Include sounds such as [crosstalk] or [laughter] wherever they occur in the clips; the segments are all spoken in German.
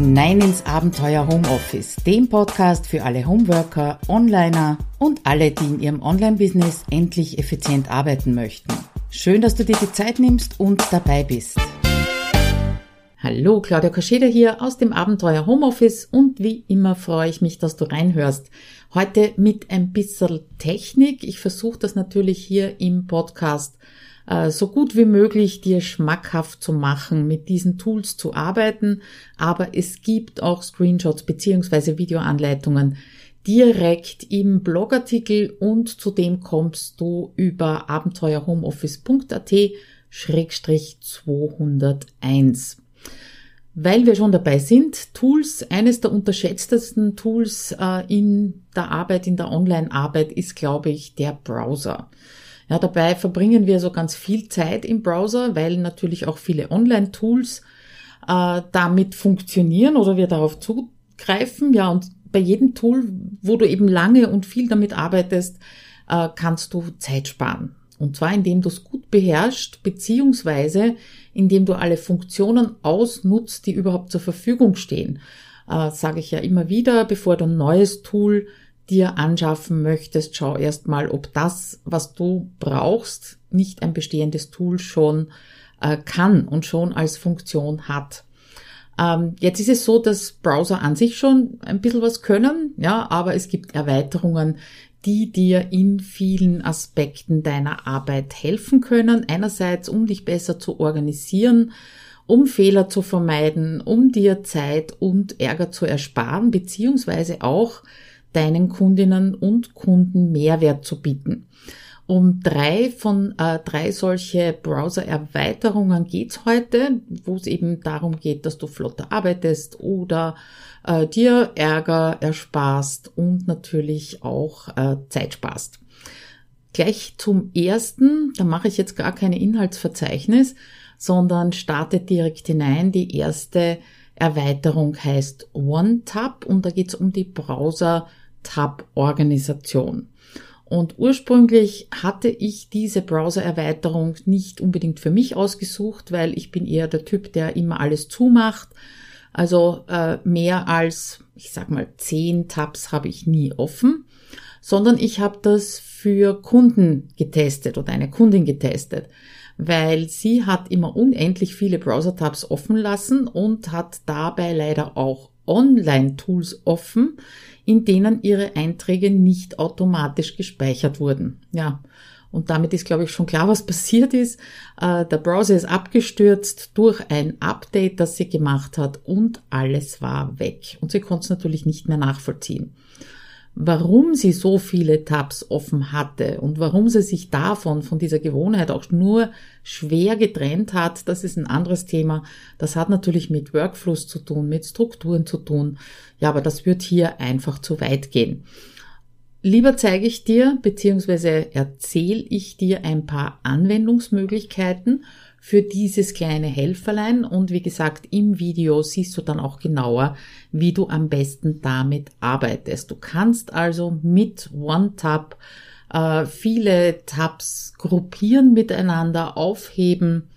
hinein ins Abenteuer Homeoffice, dem Podcast für alle Homeworker, Onliner und alle, die in ihrem Online-Business endlich effizient arbeiten möchten. Schön, dass du dir die Zeit nimmst und dabei bist. Hallo, Claudia Kascheda hier aus dem Abenteuer Homeoffice und wie immer freue ich mich, dass du reinhörst. Heute mit ein bisschen Technik. Ich versuche das natürlich hier im Podcast äh, so gut wie möglich dir schmackhaft zu machen, mit diesen Tools zu arbeiten. Aber es gibt auch Screenshots beziehungsweise Videoanleitungen direkt im Blogartikel und zudem kommst du über abenteuerhomeoffice.at Schrägstrich 201. Weil wir schon dabei sind, Tools, eines der unterschätztesten Tools äh, in der Arbeit, in der Online-Arbeit ist, glaube ich, der Browser. Ja, dabei verbringen wir so ganz viel Zeit im Browser, weil natürlich auch viele Online-Tools äh, damit funktionieren oder wir darauf zugreifen. Ja, und bei jedem Tool, wo du eben lange und viel damit arbeitest, äh, kannst du Zeit sparen. Und zwar indem du es gut beherrschst, beziehungsweise indem du alle Funktionen ausnutzt, die überhaupt zur Verfügung stehen. Äh, Sage ich ja immer wieder, bevor du ein neues Tool dir anschaffen möchtest, schau erstmal, ob das, was du brauchst, nicht ein bestehendes Tool schon äh, kann und schon als Funktion hat. Ähm, jetzt ist es so, dass Browser an sich schon ein bisschen was können, ja, aber es gibt Erweiterungen, die dir in vielen Aspekten deiner Arbeit helfen können. Einerseits, um dich besser zu organisieren, um Fehler zu vermeiden, um dir Zeit und Ärger zu ersparen, beziehungsweise auch deinen Kundinnen und Kunden Mehrwert zu bieten. Um drei von äh, drei solche Browser-Erweiterungen geht's heute, wo es eben darum geht, dass du flotter arbeitest oder äh, dir Ärger ersparst und natürlich auch äh, Zeit sparst. Gleich zum ersten, da mache ich jetzt gar keine Inhaltsverzeichnis, sondern starte direkt hinein. Die erste Erweiterung heißt OneTab und da geht's um die Browser-Tab-Organisation. Und ursprünglich hatte ich diese Browser-Erweiterung nicht unbedingt für mich ausgesucht, weil ich bin eher der Typ, der immer alles zumacht. Also äh, mehr als, ich sag mal, zehn Tabs habe ich nie offen, sondern ich habe das für Kunden getestet oder eine Kundin getestet weil sie hat immer unendlich viele Browser-Tabs offen lassen und hat dabei leider auch Online-Tools offen, in denen ihre Einträge nicht automatisch gespeichert wurden. Ja. Und damit ist, glaube ich, schon klar, was passiert ist. Äh, der Browser ist abgestürzt durch ein Update, das sie gemacht hat und alles war weg. Und sie konnte es natürlich nicht mehr nachvollziehen warum sie so viele Tabs offen hatte und warum sie sich davon, von dieser Gewohnheit auch nur schwer getrennt hat, das ist ein anderes Thema. Das hat natürlich mit Workflows zu tun, mit Strukturen zu tun. Ja, aber das wird hier einfach zu weit gehen. Lieber zeige ich dir bzw. erzähle ich dir ein paar Anwendungsmöglichkeiten für dieses kleine Helferlein und wie gesagt, im Video siehst du dann auch genauer, wie du am besten damit arbeitest. Du kannst also mit OneTab äh, viele Tabs gruppieren miteinander, aufheben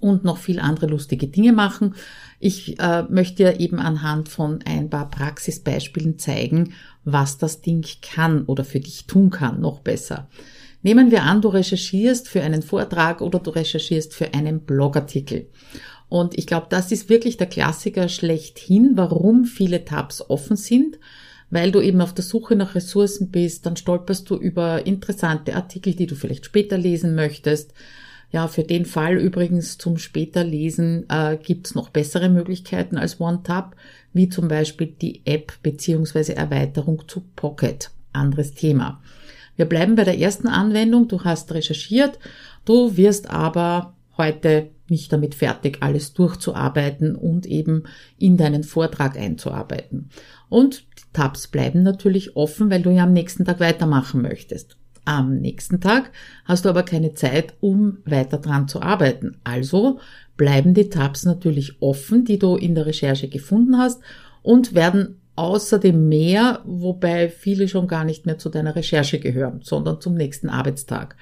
und noch viel andere lustige Dinge machen. Ich äh, möchte dir eben anhand von ein paar Praxisbeispielen zeigen, was das Ding kann oder für dich tun kann, noch besser. Nehmen wir an, du recherchierst für einen Vortrag oder du recherchierst für einen Blogartikel. Und ich glaube, das ist wirklich der Klassiker schlechthin, warum viele Tabs offen sind, weil du eben auf der Suche nach Ressourcen bist, dann stolperst du über interessante Artikel, die du vielleicht später lesen möchtest. Ja, für den Fall übrigens zum später Lesen äh, gibt's noch bessere Möglichkeiten als OneTab, wie zum Beispiel die App beziehungsweise Erweiterung zu Pocket. Anderes Thema. Wir bleiben bei der ersten Anwendung. Du hast recherchiert, du wirst aber heute nicht damit fertig, alles durchzuarbeiten und eben in deinen Vortrag einzuarbeiten. Und die Tabs bleiben natürlich offen, weil du ja am nächsten Tag weitermachen möchtest. Am nächsten Tag hast du aber keine Zeit, um weiter dran zu arbeiten. Also bleiben die Tabs natürlich offen, die du in der Recherche gefunden hast und werden außerdem mehr, wobei viele schon gar nicht mehr zu deiner Recherche gehören, sondern zum nächsten Arbeitstag.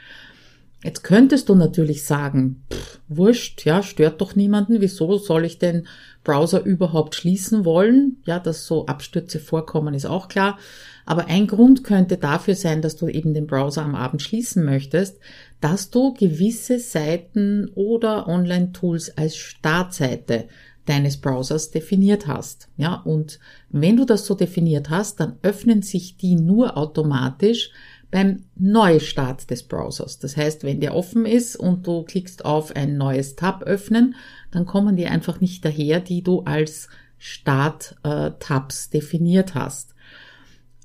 Jetzt könntest du natürlich sagen, pff, wurscht, ja, stört doch niemanden, wieso soll ich den Browser überhaupt schließen wollen? Ja, dass so Abstürze vorkommen, ist auch klar. Aber ein Grund könnte dafür sein, dass du eben den Browser am Abend schließen möchtest, dass du gewisse Seiten oder Online-Tools als Startseite deines Browsers definiert hast. Ja, und wenn du das so definiert hast, dann öffnen sich die nur automatisch beim Neustart des Browsers. Das heißt, wenn der offen ist und du klickst auf ein neues Tab öffnen, dann kommen die einfach nicht daher, die du als Start-Tabs definiert hast.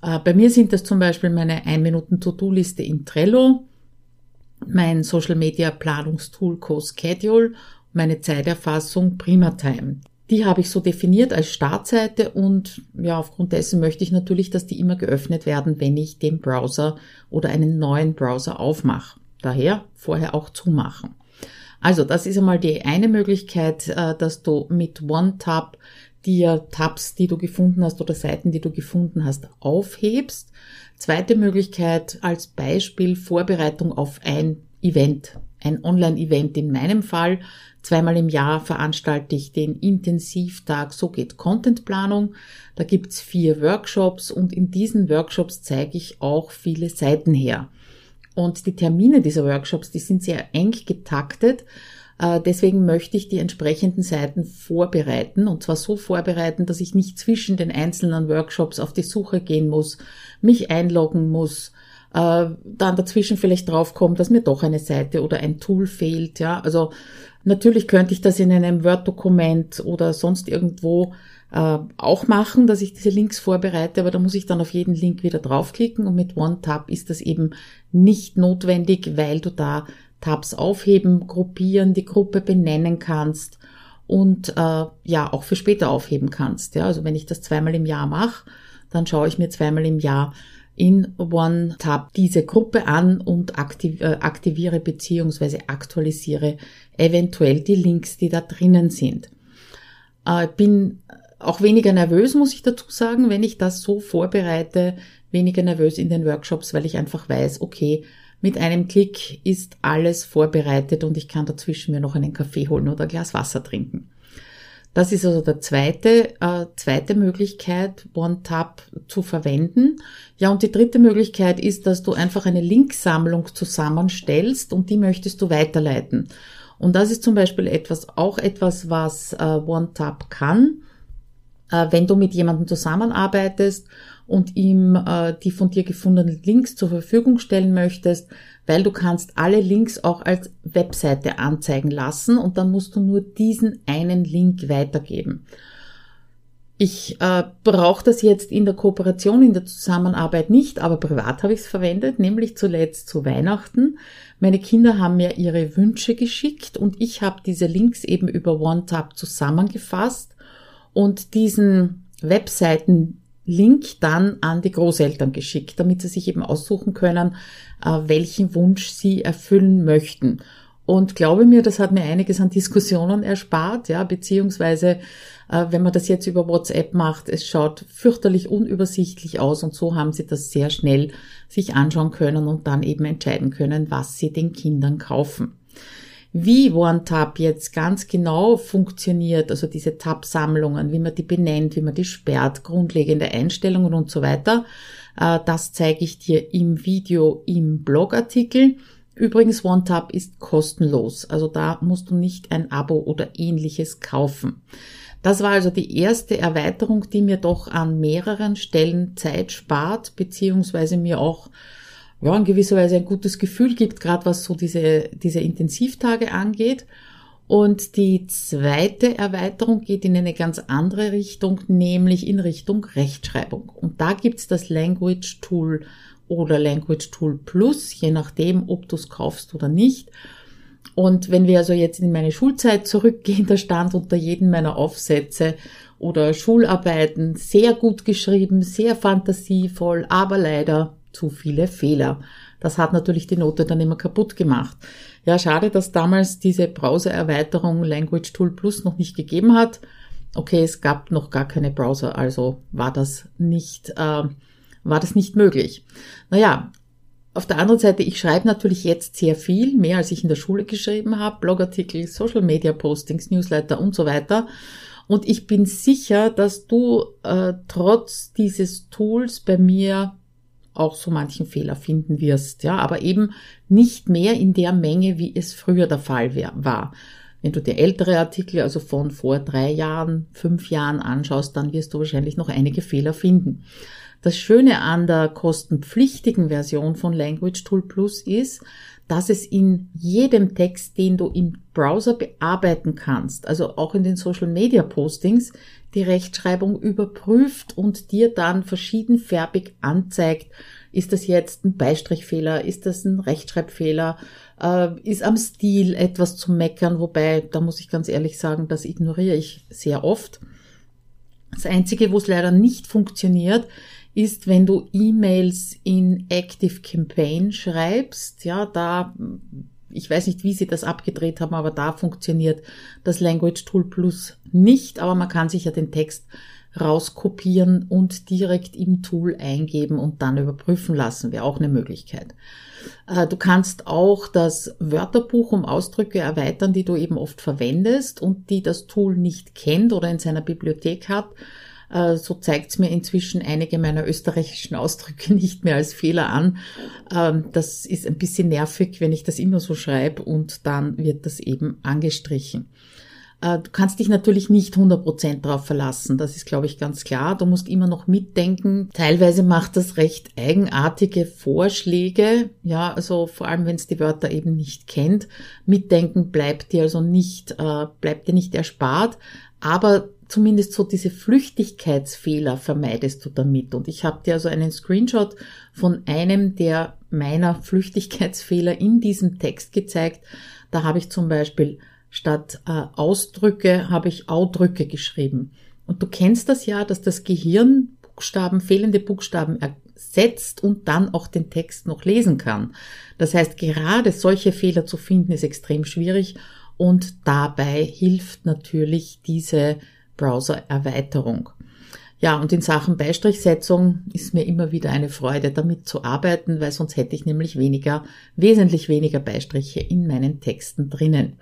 Äh, bei mir sind das zum Beispiel meine 1-Minuten-To-Do-Liste in Trello, mein Social Media Planungstool CoSchedule, meine Zeiterfassung PrimaTime. Die habe ich so definiert als Startseite und ja, aufgrund dessen möchte ich natürlich, dass die immer geöffnet werden, wenn ich den Browser oder einen neuen Browser aufmache. Daher vorher auch zumachen. Also das ist einmal die eine Möglichkeit, äh, dass du mit OneTab dir Tabs, die du gefunden hast oder Seiten, die du gefunden hast, aufhebst. Zweite Möglichkeit als Beispiel Vorbereitung auf ein Event, ein Online-Event in meinem Fall. Zweimal im Jahr veranstalte ich den Intensivtag So geht Contentplanung. Da gibt's vier Workshops und in diesen Workshops zeige ich auch viele Seiten her. Und die Termine dieser Workshops, die sind sehr eng getaktet. Äh, deswegen möchte ich die entsprechenden Seiten vorbereiten und zwar so vorbereiten, dass ich nicht zwischen den einzelnen Workshops auf die Suche gehen muss, mich einloggen muss, äh, dann dazwischen vielleicht draufkommt, dass mir doch eine Seite oder ein Tool fehlt. Ja, also natürlich könnte ich das in einem Word-Dokument oder sonst irgendwo äh, auch machen, dass ich diese Links vorbereite, aber da muss ich dann auf jeden Link wieder draufklicken und mit OneTab ist das eben nicht notwendig, weil du da Tabs aufheben, gruppieren, die Gruppe benennen kannst und äh, ja auch für später aufheben kannst. Ja, also wenn ich das zweimal im Jahr mache, dann schaue ich mir zweimal im Jahr in OneTab diese Gruppe an und äh, aktiviere beziehungsweise aktualisiere eventuell die Links, die da drinnen sind. Äh, bin auch weniger nervös, muss ich dazu sagen, wenn ich das so vorbereite, weniger nervös in den Workshops, weil ich einfach weiß, okay, mit einem Klick ist alles vorbereitet und ich kann dazwischen mir noch einen Kaffee holen oder ein Glas Wasser trinken. Das ist also der zweite, äh, zweite Möglichkeit, OneTap zu verwenden. Ja, und die dritte Möglichkeit ist, dass du einfach eine Linksammlung zusammenstellst und die möchtest du weiterleiten. Und das ist zum Beispiel etwas, auch etwas, was äh, OneTap kann. Äh, wenn du mit jemandem zusammenarbeitest und ihm äh, die von dir gefundenen Links zur Verfügung stellen möchtest, weil du kannst alle Links auch als Webseite anzeigen lassen und dann musst du nur diesen einen Link weitergeben. Ich äh, brauche das jetzt in der Kooperation, in der Zusammenarbeit nicht, aber privat habe ich es verwendet, nämlich zuletzt zu Weihnachten. Meine Kinder haben mir ihre Wünsche geschickt und ich habe diese Links eben über OneTap zusammengefasst und diesen Webseiten Link dann an die Großeltern geschickt, damit sie sich eben aussuchen können, äh, welchen Wunsch sie erfüllen möchten. Und glaube mir, das hat mir einiges an Diskussionen erspart, ja, beziehungsweise äh, wenn man das jetzt über WhatsApp macht, es schaut fürchterlich unübersichtlich aus und so haben sie das sehr schnell sich anschauen können und dann eben entscheiden können, was sie den Kindern kaufen. Wie OneTab jetzt ganz genau funktioniert, also diese Tab-Sammlungen, wie man die benennt, wie man die sperrt, grundlegende Einstellungen und so weiter, äh, das zeige ich dir im Video im Blogartikel. Übrigens, OneTab ist kostenlos, also da musst du nicht ein Abo oder ähnliches kaufen. Das war also die erste Erweiterung, die mir doch an mehreren Stellen Zeit spart, beziehungsweise mir auch ja, in gewisser Weise ein gutes Gefühl gibt, gerade was so diese, diese Intensivtage angeht. Und die zweite Erweiterung geht in eine ganz andere Richtung, nämlich in Richtung Rechtschreibung. Und da gibt's das Language Tool oder Language Tool Plus, je nachdem, ob du es kaufst oder nicht. Und wenn wir also jetzt in meine Schulzeit zurückgehen, da stand unter jedem meiner Aufsätze oder Schularbeiten sehr gut geschrieben, sehr fantasievoll, aber leider zu viele Fehler. Das hat natürlich die Note dann immer kaputt gemacht. Ja, schade, dass damals diese Browser-Erweiterung Language Tool Plus noch nicht gegeben hat. Okay, es gab noch gar keine Browser, also war das nicht, äh, war das nicht möglich. Naja, auf der anderen Seite, ich schreibe natürlich jetzt sehr viel, mehr als ich in der Schule geschrieben habe, Blogartikel, Social Media Postings, Newsletter und so weiter. Und ich bin sicher, dass du äh, trotz dieses Tools bei mir auch so manchen Fehler finden wirst, ja, aber eben nicht mehr in der Menge, wie es früher der Fall war. Wenn du dir ältere Artikel, also von vor drei Jahren, fünf Jahren anschaust, dann wirst du wahrscheinlich noch einige Fehler finden. Das Schöne an der kostenpflichtigen Version von Language Tool Plus ist, dass es in jedem Text, den du im Browser bearbeiten kannst, also auch in den Social Media Postings, die Rechtschreibung überprüft und dir dann verschiedenfärbig anzeigt, ist das jetzt ein Beistrichfehler, ist das ein Rechtschreibfehler, äh, ist am Stil etwas zu meckern, wobei, da muss ich ganz ehrlich sagen, das ignoriere ich sehr oft. Das Einzige, wo es leider nicht funktioniert, ist, wenn du E-Mails in Active Campaign schreibst, ja, da, ich weiß nicht, wie sie das abgedreht haben, aber da funktioniert das Language Tool Plus nicht, aber man kann sich ja den Text rauskopieren und direkt im Tool eingeben und dann überprüfen lassen, wäre auch eine Möglichkeit. Äh, du kannst auch das Wörterbuch um Ausdrücke erweitern, die du eben oft verwendest und die das Tool nicht kennt oder in seiner Bibliothek hat so zeigt es mir inzwischen einige meiner österreichischen Ausdrücke [laughs] nicht mehr als Fehler an. Ähm, das ist ein bisschen nervig, wenn ich das immer so schreibe und dann wird das eben angestrichen. Äh, du kannst dich natürlich nicht 100% darauf verlassen, das ist, glaube ich, ganz klar. Du musst immer noch mitdenken. Teilweise macht das recht eigenartige Vorschläge, ja, also vor allem, wenn es die Wörter eben nicht kennt. Mitdenken bleibt dir also nicht, äh, bleibt dir nicht erspart, aber zumindest so diese Flüchtigkeitsfehler vermeidest du damit. Und ich habe dir also einen Screenshot von einem der meiner Flüchtigkeitsfehler in diesem Text gezeigt. Da habe ich zum Beispiel statt äh, Ausdrücke habe ich Ausdrücke geschrieben. Und du kennst das ja, dass das Gehirn Buchstaben, fehlende Buchstaben ersetzt und dann auch den Text noch lesen kann. Das heißt, gerade solche Fehler zu finden ist extrem schwierig und dabei hilft natürlich diese Browser-Erweiterung. Ja, und in Sachen Beistrichsetzung ist mir immer wieder eine Freude, damit zu arbeiten, weil sonst hätte ich nämlich weniger, wesentlich weniger Beistriche in meinen Texten drinnen.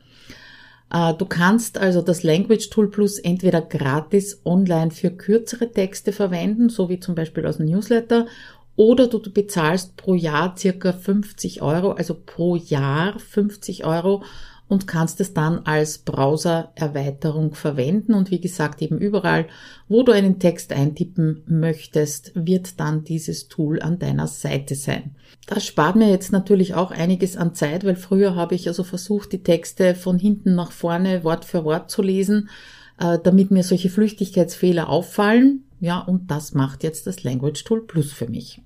Äh, du kannst also das Language Tool Plus entweder gratis online für kürzere Texte verwenden, so wie zum Beispiel aus dem Newsletter, oder du bezahlst pro Jahr circa 50 Euro, also pro Jahr 50 Euro und kannst es dann als Browser-Erweiterung verwenden. Und wie gesagt, eben überall, wo du einen Text eintippen möchtest, wird dann dieses Tool an deiner Seite sein. Das spart mir jetzt natürlich auch einiges an Zeit, weil früher habe ich also versucht, die Texte von hinten nach vorne Wort für Wort zu lesen, äh, damit mir solche Flüchtigkeitsfehler auffallen. Ja, und das macht jetzt das Language Tool Plus für mich.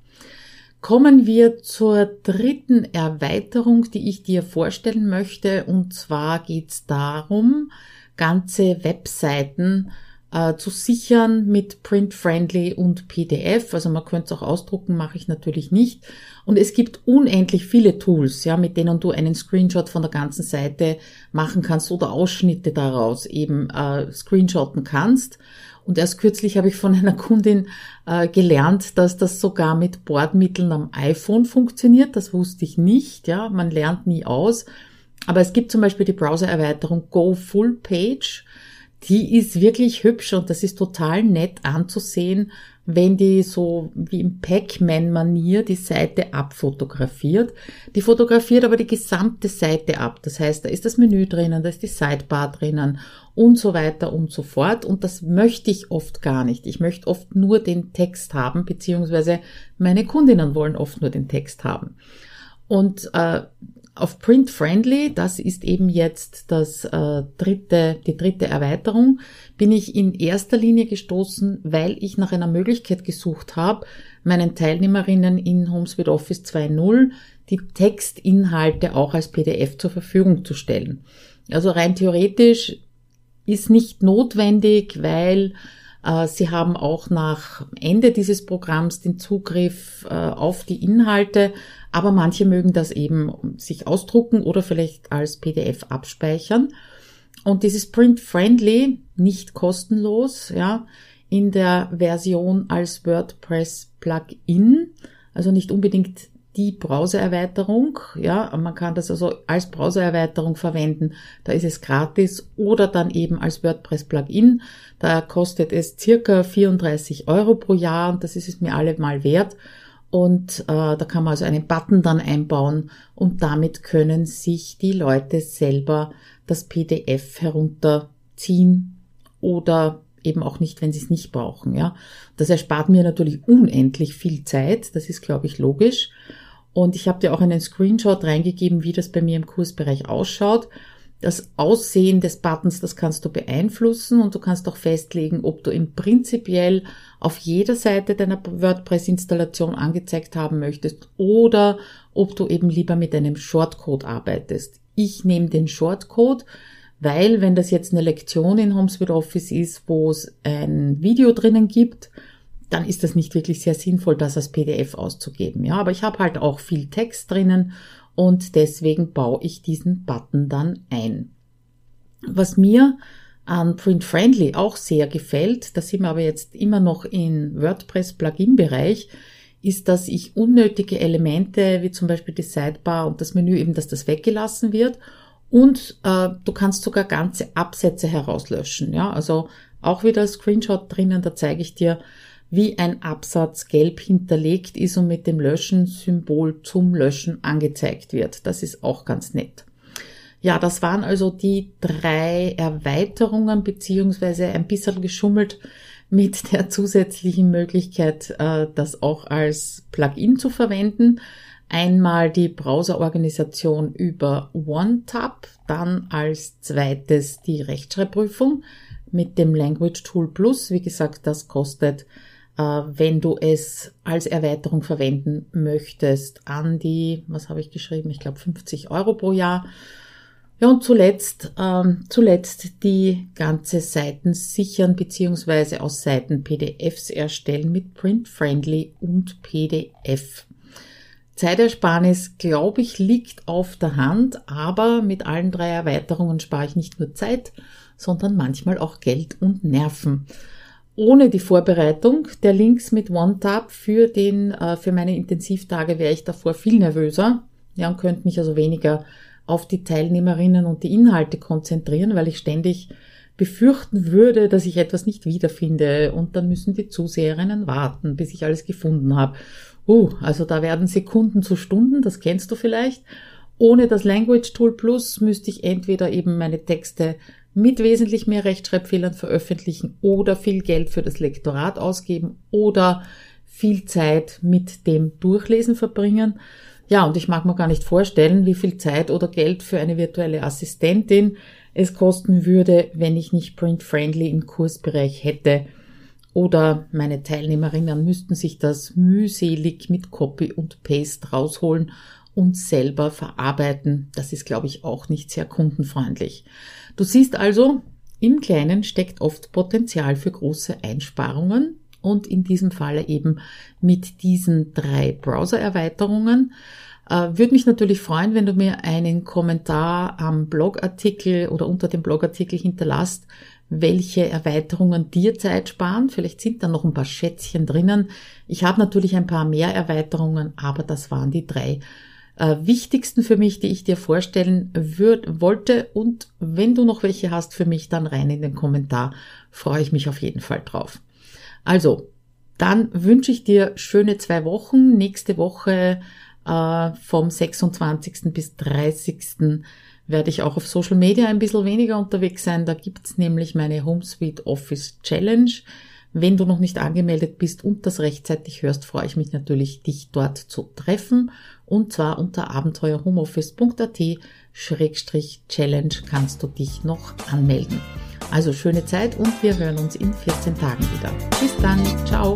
Kommen wir zur dritten Erweiterung, die ich dir vorstellen möchte. Und zwar geht es darum, ganze Webseiten äh, zu sichern mit Print-Friendly und PDF. Also man könnte es auch ausdrucken, mache ich natürlich nicht. Und es gibt unendlich viele Tools, ja, mit denen du einen Screenshot von der ganzen Seite machen kannst oder Ausschnitte daraus eben äh, screenshotten kannst. Und erst kürzlich habe ich von einer Kundin äh, gelernt, dass das sogar mit Bordmitteln am iPhone funktioniert. Das wusste ich nicht. Ja, man lernt nie aus. Aber es gibt zum Beispiel die Browser-Erweiterung Go Full Page. Die ist wirklich hübsch und das ist total nett anzusehen, wenn die so wie im Pac-Man-Manier die Seite abfotografiert. Die fotografiert aber die gesamte Seite ab. Das heißt, da ist das Menü drinnen, da ist die Sidebar drinnen und so weiter und so fort. Und das möchte ich oft gar nicht. Ich möchte oft nur den Text haben, beziehungsweise meine Kundinnen wollen oft nur den Text haben. Und äh, auf Print Friendly, das ist eben jetzt das äh, dritte, die dritte Erweiterung, bin ich in erster Linie gestoßen, weil ich nach einer Möglichkeit gesucht habe, meinen Teilnehmerinnen in HomeSuite Office 2.0 die Textinhalte auch als PDF zur Verfügung zu stellen. Also rein theoretisch ist nicht notwendig, weil äh, Sie haben auch nach Ende dieses Programms den Zugriff äh, auf die Inhalte, aber manche mögen das eben sich ausdrucken oder vielleicht als PDF abspeichern. Und dieses Print Friendly, nicht kostenlos, ja, in der Version als WordPress Plugin, also nicht unbedingt die Browsererweiterung. Ja, man kann das also als Browsererweiterung verwenden. Da ist es gratis oder dann eben als WordPress-Plugin. Da kostet es circa 34 Euro pro Jahr und das ist es mir allemal wert. Und äh, da kann man also einen Button dann einbauen und damit können sich die Leute selber das PDF herunterziehen oder eben auch nicht, wenn sie es nicht brauchen. Ja, das erspart mir natürlich unendlich viel Zeit. Das ist, glaube ich, logisch. Und ich habe dir auch einen Screenshot reingegeben, wie das bei mir im Kursbereich ausschaut. Das Aussehen des Buttons, das kannst du beeinflussen und du kannst auch festlegen, ob du im prinzipiell auf jeder Seite deiner WordPress-Installation angezeigt haben möchtest oder ob du eben lieber mit einem Shortcode arbeitest. Ich nehme den Shortcode, weil wenn das jetzt eine Lektion in HomeSuite Office ist, wo es ein Video drinnen gibt, dann ist das nicht wirklich sehr sinnvoll, das als PDF auszugeben. Ja, aber ich habe halt auch viel Text drinnen und deswegen baue ich diesen Button dann ein. Was mir an Print Friendly auch sehr gefällt, da sind wir aber jetzt immer noch in WordPress Plugin Bereich, ist, dass ich unnötige Elemente wie zum Beispiel die Sidebar und das Menü eben, dass das weggelassen wird und äh, du kannst sogar ganze Absätze herauslöschen. Ja, also auch wieder Screenshot drinnen, da zeige ich dir, wie ein Absatz gelb hinterlegt ist und mit dem Löschen-Symbol zum Löschen angezeigt wird. Das ist auch ganz nett. Ja, das waren also die drei Erweiterungen beziehungsweise ein bisschen geschummelt mit [laughs] der zusätzlichen Möglichkeit, äh, das auch als Plugin zu verwenden. Einmal die Browserorganisation über OneTab, dann als zweites die Rechtschreibprüfung mit dem Language Tool Plus. Wie gesagt, das kostet wenn du es als Erweiterung verwenden möchtest, an die, was habe ich geschrieben, ich glaube 50 Euro pro Jahr. Ja, und zuletzt, ähm, zuletzt die ganze Seiten sichern beziehungsweise aus Seiten PDFs erstellen mit Print Friendly und PDF. Zeitersparnis, glaube ich, liegt auf der Hand, aber mit allen drei Erweiterungen spare ich nicht nur Zeit, sondern manchmal auch Geld und Nerven ohne die Vorbereitung der Links mit OneTab für den, äh, für meine Intensivtage wäre ich davor viel nervöser, ja, und könnte mich also weniger auf die Teilnehmerinnen und die Inhalte konzentrieren, weil ich ständig befürchten würde, dass ich etwas nicht wiederfinde und dann müssen die Zuseherinnen warten, bis ich alles gefunden habe. Uh, also da werden Sekunden zu Stunden, das kennst du vielleicht. Ohne das Language Tool Plus müsste ich entweder eben meine Texte mit wesentlich mehr Rechtschreibfehlern veröffentlichen oder viel Geld für das Lektorat ausgeben oder viel Zeit mit dem Durchlesen verbringen. Ja, und ich mag mir gar nicht vorstellen, wie viel Zeit oder Geld für eine virtuelle Assistentin es kosten würde, wenn ich nicht print-friendly im Kursbereich hätte. Oder meine Teilnehmerinnen müssten sich das mühselig mit Copy und Paste rausholen und selber verarbeiten. Das ist, glaube ich, auch nicht sehr kundenfreundlich. Du siehst also, im Kleinen steckt oft Potenzial für große Einsparungen und in diesem Falle eben mit diesen drei Browser-Erweiterungen. Äh, Würde mich natürlich freuen, wenn du mir einen Kommentar am Blogartikel oder unter dem Blogartikel hinterlasst, welche Erweiterungen dir Zeit sparen. Vielleicht sind da noch ein paar Schätzchen drinnen. Ich habe natürlich ein paar mehr Erweiterungen, aber das waren die drei äh, wichtigsten für mich, die ich dir vorstellen würd, wollte. Und wenn du noch welche hast für mich, dann rein in den Kommentar. Freue ich mich auf jeden Fall drauf. Also, dann wünsche ich dir schöne zwei Wochen. Nächste Woche äh, vom 26. bis 30. werde ich auch auf Social Media ein bisschen weniger unterwegs sein. Da gibt's nämlich meine HomeSuite Office Challenge. Wenn du noch nicht angemeldet bist und das rechtzeitig hörst, freue ich mich natürlich, dich dort zu treffen. Und zwar unter abenteuerhomeoffice.at-challenge kannst du dich noch anmelden. Also schöne Zeit und wir hören uns in 14 Tagen wieder. Bis dann. Ciao.